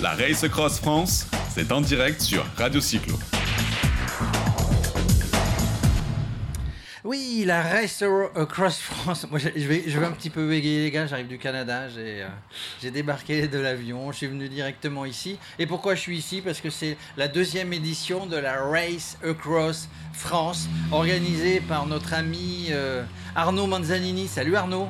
La Race Cross France, c'est en direct sur Radio Cyclo. Oui, la Race Across France. Moi, je vais, un petit peu bégayer, les gars. J'arrive du Canada. J'ai euh, j'ai débarqué de l'avion. Je suis venu directement ici. Et pourquoi je suis ici? Parce que c'est la deuxième édition de la Race Across France, organisée par notre ami euh, Arnaud Manzanini. Salut Arnaud.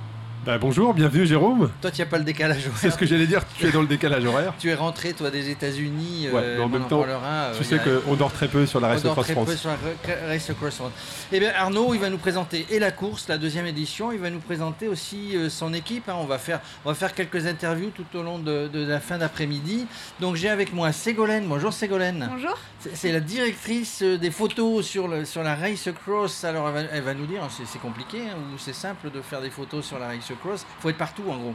Bah, bonjour, bienvenue Jérôme. Toi, tu n'as pas le décalage horaire. C'est ce que j'allais dire, tu es dans le décalage horaire. Tu es rentré, toi, des États-Unis. Ouais, mais en même temps, parlera, tu sais qu'on dort très peu sur la Race on dort Cross très France. peu sur la Race Across France. Eh bien, Arnaud, il va nous présenter et la course, la deuxième édition. Il va nous présenter aussi euh, son équipe. hein. On, va faire, on va faire quelques interviews tout au long de, de la fin d'après-midi. Donc, j'ai avec moi Ségolène. Bonjour Ségolène. Bonjour. C'est- la directrice euh, des photos sur, le, sur la Race Cross. Alors, elle va, elle va nous dire, hein, c'est c'est compliqué hein, ou c'est simple de faire des photos sur la Race Cross. Il faut être partout, en gros.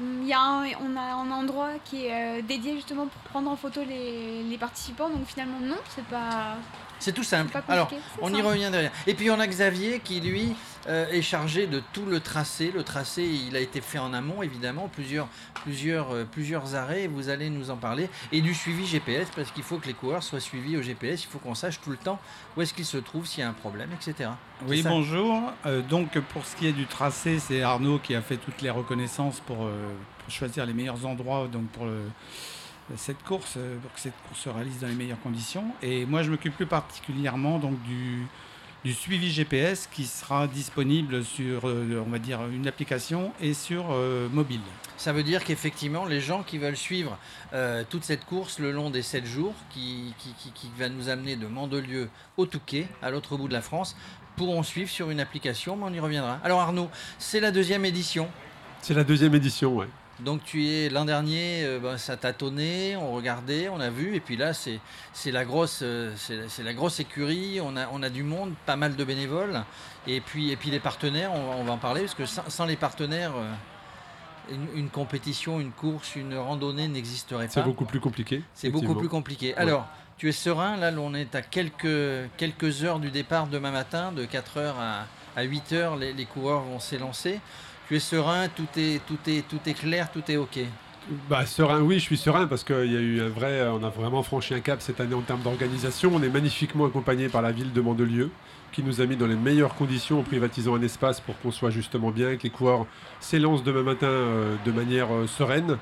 Il y a un, on a un endroit qui est euh, dédié justement pour prendre en photo les, les participants. Donc finalement, non, c'est pas. C'est tout simple. Pas Alors, on y revient derrière. Et puis on a Xavier qui, lui, euh, est chargé de tout le tracé. Le tracé, il a été fait en amont, évidemment, plusieurs, plusieurs, euh, plusieurs arrêts. Vous allez nous en parler. Et du suivi GPS, parce qu'il faut que les coureurs soient suivis au GPS. Il faut qu'on sache tout le temps où est-ce qu'ils se trouvent, s'il y a un problème, etc. Oui, bonjour. Euh, donc, pour ce qui est du tracé, c'est Arnaud qui a fait toutes les reconnaissances pour, pour choisir les meilleurs endroits donc pour le- cette course, pour que cette course se réalise dans les meilleures conditions. Et moi, je m'occupe plus particulièrement donc du, du suivi GPS qui sera disponible sur, euh, on va dire, une application et sur euh, mobile. Ça veut dire qu'effectivement, les gens qui veulent suivre euh, toute cette course le long des 7 jours, qui, qui, qui- qui va nous amener de Mandelieu au Touquet, à l'autre bout de la France, pourront suivre sur une application, mais on y reviendra. Alors Arnaud, c'est la deuxième édition. C'est la deuxième édition, ouais. Donc tu es l'an dernier, euh, ben, ça tâtonnait, on regardait, on a vu, et puis là c'est c'est la grosse euh, c'est la- grosse écurie, on a on a du monde, pas mal de bénévoles, et puis et puis les partenaires, on, va- on va en parler parce que sans, sans les partenaires, euh, une, une compétition, une course, une randonnée n'existerait pas. C'est beaucoup plus compliqué. C'est beaucoup plus compliqué. Alors, tu es serein, là on est à quelques, quelques heures du départ demain matin, de 4h à, à 8h, les, les coureurs vont s'élancer. Tu es serein, tout est, tout, est, tout est clair, tout est OK. Bah, serein, oui, je suis serein parce qu'il y a eu un vrai, on a vraiment franchi un cap cette année en termes d'organisation. On est magnifiquement accompagné par la ville de Mandelieu qui nous a mis dans les meilleures conditions en privatisant un espace pour qu'on soit justement bien, que les coureurs s'élancent demain matin euh, de manière euh, sereine.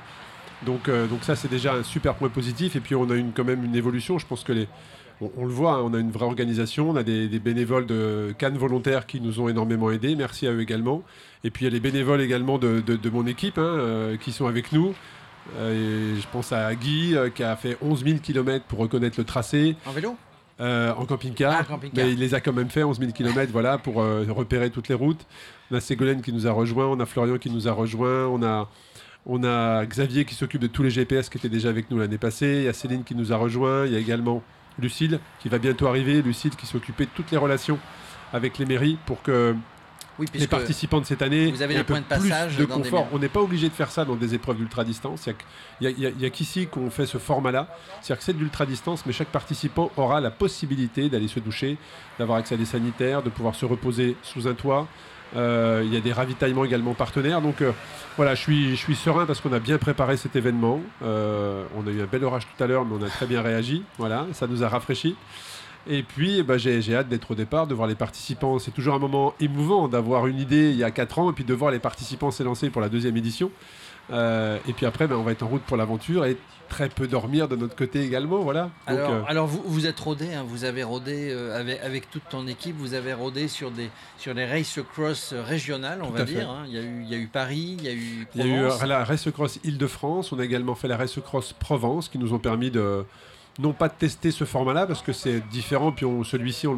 Donc, euh, donc ça, c'est déjà un super point positif. Et puis, on a une, quand même une évolution. Je pense que les, on, on le voit, hein, on a une vraie organisation. On a des, des bénévoles de Cannes volontaires qui nous ont énormément aidés. Merci à eux également. Et puis, il y a les bénévoles également de, de- de mon équipe hein, euh, qui sont avec nous. Euh, et je pense à Guy euh, qui a fait 11 000 km pour reconnaître le tracé En vélo? Euh, en camping-car. Ah, mais il les a quand même fait 11 000 km voilà, pour euh, repérer toutes les routes. On a Ségolène qui nous a rejoint, on a Florian qui nous a rejoint, on a, on a Xavier qui s'occupe de tous les GPS qui étaient déjà avec nous l'année passée, il y a Céline qui nous a rejoint, il y a également Lucille qui va bientôt arriver, Lucille qui s'occupait de toutes les relations avec les mairies pour que Oui, les participants de cette année vous avez aient des un peu de passage plus de des confort. On n'est pas obligé de faire ça dans des épreuves d'ultra-distance. Il n'y a qu'ici qu'on fait ce format-là. C'est-à-dire que c'est de l'ultra-distance, mais chaque participant aura la possibilité d'aller se doucher, d'avoir accès à des sanitaires, de pouvoir se reposer sous un toit. Euh, il y a des ravitaillements également partenaires. Donc euh, voilà, je suis, je suis serein parce qu'on a bien préparé cet événement. Euh, on a eu un bel orage tout à l'heure, mais on a très bien réagi. Voilà, ça nous a rafraîchi. Et puis, ben, j'ai j'ai hâte d'être au départ, de voir les participants. C'est toujours un moment émouvant d'avoir une idée il y a 4 ans et puis de voir les participants s'élancer pour la deuxième édition. Euh, et puis après, ben, on va être en route pour l'aventure et très peu dormir de notre côté également. Voilà. Donc, Alors, euh, alors vous, vous êtes rodé, hein, vous avez rodé euh, avec, avec toute ton équipe, vous avez rodé sur des sur les race cross régionales, on va dire. hein. Il, y a eu, il y a eu Paris, il y a eu Il y a eu la Race Cross Île-de-France, on a également fait la Race Cross Provence qui nous ont permis de non pas de tester ce format-là parce que c'est différent, puis celui-ci on,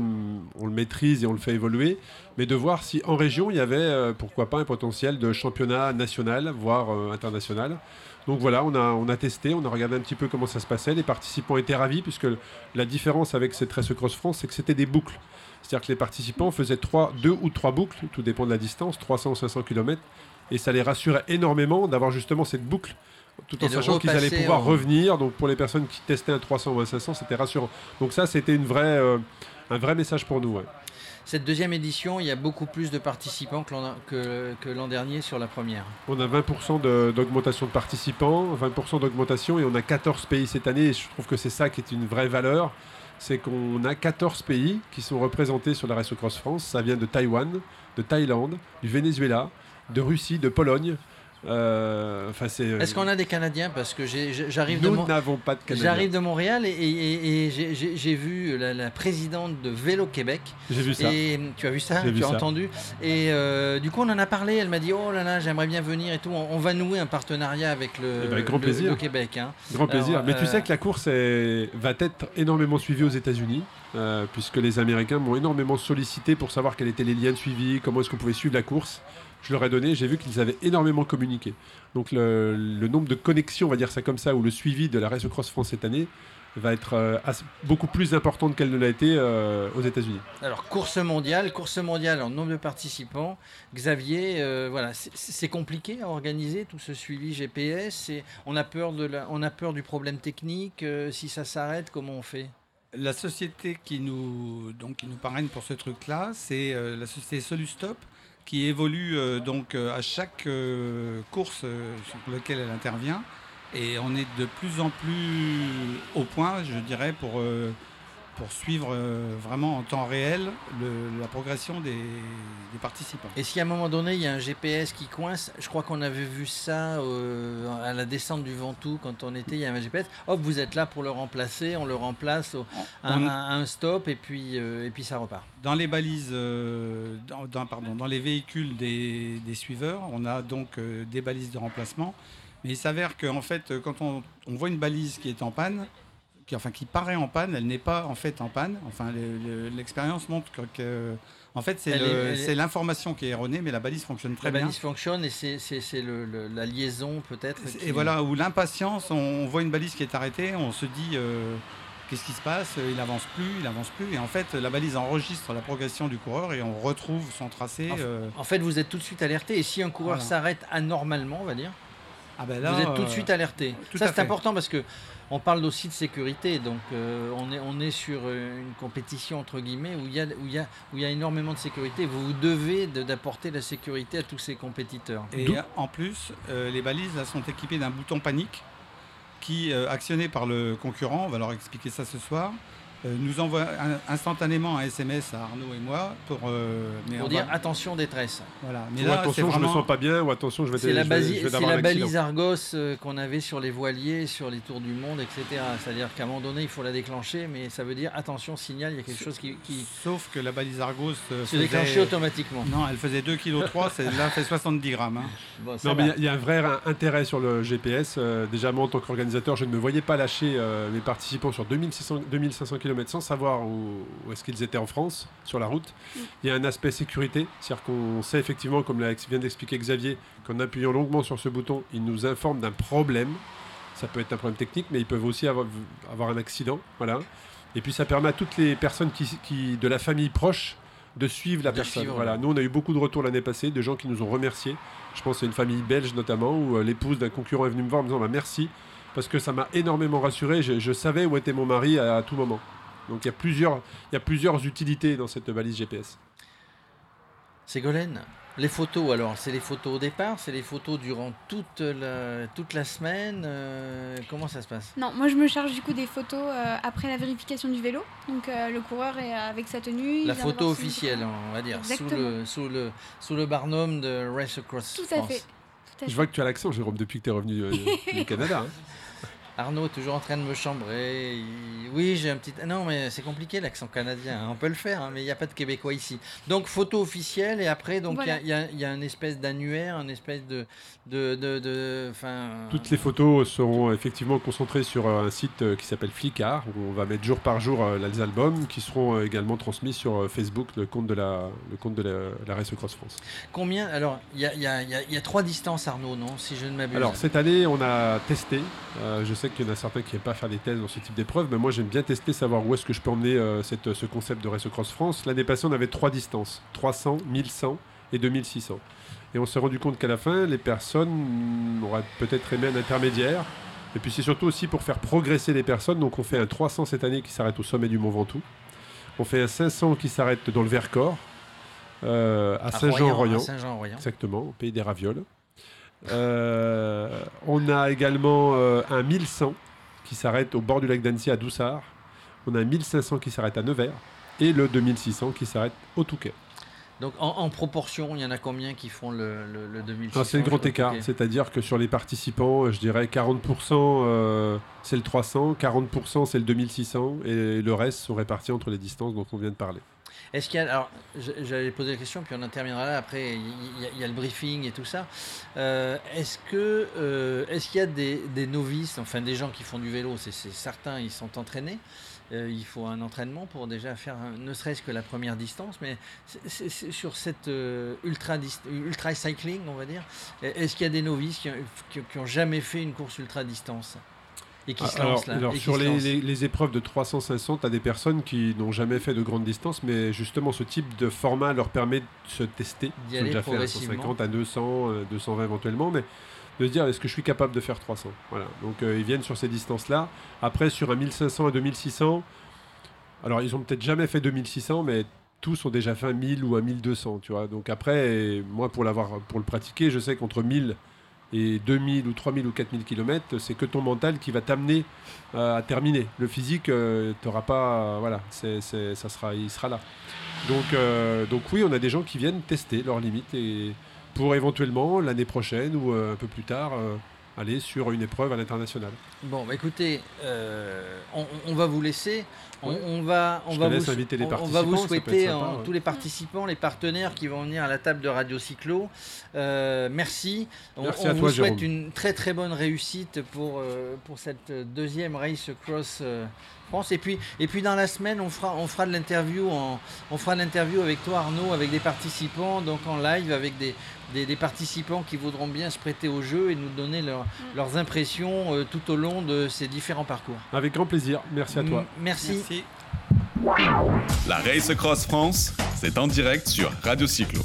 le- maîtrise et on le fait évoluer, mais de voir si en région il y avait euh, pourquoi pas un potentiel de championnat national, voire euh, international. Donc voilà, on a, on a testé, on a regardé un petit peu comment ça se passait, les participants étaient ravis puisque la différence avec cette Race Cross France c'est que c'était des boucles. C'est-à-dire que les participants faisaient trois, deux ou trois boucles, tout dépend de la distance, 300 ou 500 km, et ça les rassurait énormément d'avoir justement cette boucle, tout en sachant qu'ils allaient pouvoir en- revenir. Donc pour les personnes qui testaient un 300 ou un 500, c'était rassurant. Donc ça, c'était une vraie, euh, un vrai message pour nous. ouais. cette deuxième édition, il y a beaucoup plus de participants que l'an, que, que l'an dernier sur la première. On a 20% de- d'augmentation de, participants, 20% d'augmentation et on a 14 pays cette année. Et je trouve que c'est ça qui est une vraie valeur. C'est qu'on a 14 pays qui sont représentés sur la Race Cross France. Ça vient de Taïwan, de Thaïlande, du Venezuela, de Russie, de Pologne. Euh, Enfin, c'est. Est-ce qu'on a des Canadiens? Parce que j'arrive de Nous Mon- n'avons pas de Canadiens. J'arrive de Montréal et, et- et- et j'ai- vu la, la présidente de Vélo Québec. J'ai vu ça. Et tu as vu ça? Tu vu as ça. entendu? Et euh, du coup, on en a parlé. Elle m'a dit Oh là là, j'aimerais bien venir et tout. On, on va nouer un partenariat avec le, avec grand le- plaisir. le Québec. hein. Grand plaisir. Alors, Mais tu euh, sais que la course est- va être énormément suivie aux États-Unis, euh, puisque les Américains m'ont énormément sollicité pour savoir quels étaient les liens de suivi, comment est-ce qu'on pouvait suivre la course. Je leur ai donné, j'ai vu qu'ils avaient énormément communiqué. Donc le, le nombre de connexions, on va dire ça comme ça, ou le suivi de la Race Cross France cette année va être euh, assez- beaucoup plus importante qu'elle ne l'a été euh, aux États-Unis. Alors, course mondiale, course mondiale en nombre de participants. Xavier, euh, voilà, c'est- compliqué à organiser tout ce suivi GPS. Et on, a peur de la- on a peur du problème technique. euh, si ça s'arrête, comment on fait? La société qui nous, donc, qui nous parraine pour ce truc-là, c'est euh, la société Solustop qui évolue euh, donc euh, à chaque euh, course sur laquelle elle intervient. Et on est de plus en plus au point, je dirais, pour, pour suivre euh, vraiment en temps réel le- la progression des, des participants. Et si à un moment donné, il y a un GPS qui coince, je crois qu'on avait vu ça euh, à la descente du Ventoux quand on était, il y avait un GPS. Hop, vous êtes là pour le remplacer, on le remplace au- à, On- à- à un stop et puis, euh, et puis ça repart. Dans les balises, dans, dans- pardon, dans les véhicules des, des suiveurs, on a donc des balises de remplacement. Mais il s'avère qu'en fait, quand on, on voit une balise qui est en panne, qui, enfin qui paraît en panne, elle n'est pas en fait en panne. Enfin, le- le- l'expérience montre que, que- en fait, c'est l'information qui est erronée, mais la balise fonctionne très La bien. balise fonctionne et c'est la liaison peut-être. qui- Et voilà, où l'impatience, on, on voit une balise qui est arrêtée, on se dit euh, qu'est-ce qui se passe? Il avance plus, il avance plus. Et en fait, la balise enregistre la progression du coureur et on retrouve son tracé. En fait- euh, En fait, vous êtes tout de suite alerté et si un coureur Voilà. s'arrête anormalement, on va dire, ah ben là, vous êtes tout de euh, suite alerté. tout Ça c'est important parce que on parle aussi de sécurité, donc euh, on, est, on est sur euh, une compétition entre guillemets où il y a, où il y a, où il y a énormément de sécurité. Vous vous devez de- d'apporter la sécurité à tous ces compétiteurs. Et en plus, euh, les balises là, sont équipées d'un bouton panique qui, euh, actionné par le concurrent, on va leur expliquer ça ce soir, euh, nous envoie instantanément un SMS à Arnaud et moi pour, euh, mais Pour on dire va- attention détresse. voilà. Mais Ou là, c'est attention, je me vraiment- sens pas bien, ou attention, je vais, C'est la, je vais- basi- je vais c'est avoir la balise Argos euh, qu'on avait sur les voiliers, sur les tours du monde, etc. C'est-à-dire qu'à un moment donné, il faut la déclencher, mais ça veut dire attention, signal, il y a quelque chose qui, qui Sauf que la balise Argos euh, se déclenche faisait- automatiquement. Non, elle faisait 2,3 kg, celle-là fait 70 grammes. hein. Bon, Non, va. mais il y a- il y, a un vrai in- intérêt sur le GPS. Euh, déjà, moi, en tant qu'organisateur, je ne me voyais pas lâcher euh, mes participants sur 2600 2500 km sans savoir où, où est-ce qu'ils étaient en France, sur la route. Il y a un aspect sécurité, c'est-à-dire qu'on sait effectivement, comme vient d'expliquer Xavier, qu'en appuyant longuement sur ce bouton, il nous informe d'un problème. Ça peut être un problème technique, mais ils peuvent aussi avoir, avoir un accident. Voilà. Et puis, ça permet à toutes les personnes qui, qui- de la famille proche de suivre la De personne. suivre, voilà. Nous, on a eu beaucoup de retours l'année passée, de gens qui nous ont remerciés. Je pense à une famille belge notamment, où euh, l'épouse d'un concurrent est venue me voir en me disant bah, merci, parce que ça m'a énormément rassuré. Je, je savais où était mon mari à, à tout moment. Donc il y, a plusieurs, il y a plusieurs utilités dans cette balise GPS. Ségolène, les photos alors, c'est les photos au départ, c'est les photos durant toute la, toute la semaine. euh, comment ça se passe? Non, moi je me charge du coup des photos euh, après la vérification du vélo. Donc euh, le coureur est avec sa tenue. La photo officielle, on va dire, sous le, sous, le, sous le barnum de Race Across Tout à France. fait. Tout à Je vois que tu as l'accent, Jérôme, depuis que tu es revenu euh, du Canada. hein. Arnaud est toujours en train de me chambrer. il- Oui, j'ai un petit. Non, mais c'est compliqué l'accent canadien. hein. On peut le faire, hein, mais il n'y a pas de Québécois ici. Donc photo officielle et après, donc il y a- y, a, il y a une espèce d'annuaire, une espèce de, de, de, de- enfin. Toutes les photos seront effectivement concentrées sur un site euh, qui s'appelle Flickr, où on va mettre jour par jour euh, les albums, qui seront euh, également transmis sur Facebook, le compte de la, le compte de la, la Race Cross France. Combien Alors, il y a, il y, a, il y a- il y a trois distances, Arnaud, non Si je ne m'abuse? Alors cette année, on a testé. Euh, je sais qu'il y en a certains qui n'aiment pas faire des tests dans ce type d'épreuve, mais moi j'aime bien tester, savoir où est-ce que je peux emmener euh, cette, ce concept de Race Cross France. L'année passée, on avait trois distances 300, 1100 et 2600. Et on s'est rendu compte qu'à la fin, les personnes auraient peut-être aimé un intermédiaire. Et puis c'est surtout aussi pour faire progresser les personnes. Donc on fait un 300 cette année qui s'arrête au sommet du Mont Ventoux. On fait un 500 qui s'arrête dans le Vercors, euh, à À Saint-Jean-Royan. Saint-Jean-Royan. Exactement, au pays des ravioles. Euh, on a également euh, un 1100 qui s'arrête au bord du lac d'Annecy à Doussard. On a un 1500 qui s'arrête à Nevers. Et le 2600 qui s'arrête au Touquet. Donc en, en proportion, il y en a combien qui font le, le, le 2600 Ah, c'est le grand écart, c'est-à-dire que sur les participants, euh, je dirais 40% euh, c'est le 300, 40% c'est le 2600 et le reste sont répartis entre les distances dont on vient de parler. Est-ce qu'il y a. Alors, j'allais poser la question, puis on en terminera là. Après, il y, a- le briefing et tout ça. Euh, est-ce que euh, est-ce qu'il y a des, novices, enfin des gens qui font du vélo C'est certain, ils sont entraînés. Euh, il faut un entraînement pour déjà faire, ne serait-ce que la première distance. Mais sur cette ultra, ultra cycling, on va dire, est-ce qu'il y a des novices qui, ont- qui, qui ont jamais fait une course ultra distance? Et qui se alors, lancent là alors, et qui sur se les, lancent les- les épreuves de 300-500, tu as des personnes qui n'ont jamais fait de grande distance, mais justement ce type de format leur permet de se tester. D'y Ils ont aller déjà fait à progressivement. 150, à 200, euh, 220 éventuellement, mais de se dire est-ce que je suis capable de faire 300 Voilà. Donc euh, ils viennent sur ces distances-là. Après, sur un 1500 à 2600, alors ils ont peut-être jamais fait 2600, mais tous ont déjà fait un 1000 ou un 1200, tu vois. Donc après, moi pour l'avoir, pour le pratiquer, je sais qu'entre 1000 et 2000 ou 3000 ou 4000 km, c'est que ton mental qui va t'amener euh, à terminer. Le physique, t'auras pas, euh, voilà, c'est, ça sera, il sera là. Donc, euh, donc oui, on a des gens qui viennent tester leurs limites et pour éventuellement l'année prochaine ou euh, un peu plus tard euh, aller sur une épreuve à l'international. Bon, bah écoutez, euh, on, on va vous laisser. On, Ouais. on va, on vous, les on- va souhaiter, sympa, en- ouais. tous les participants, les partenaires qui vont venir à la table de Radio Cyclo. euh, merci. On, Merci on à vous toi, souhaite Jérôme. une très très bonne réussite pour, euh, pour cette deuxième race cross Et puis, et puis dans la semaine, on fera, on fera de l'interview, en- on fera de l'interview avec toi Arnaud, avec des participants, donc en live avec des, des, des participants qui voudront bien se prêter au jeu et nous donner leur- leurs impressions euh, tout au long de ces différents parcours. Avec grand plaisir. Merci à toi. M- Merci. Merci. La Race Cross France, c'est en direct sur Radio Cyclo.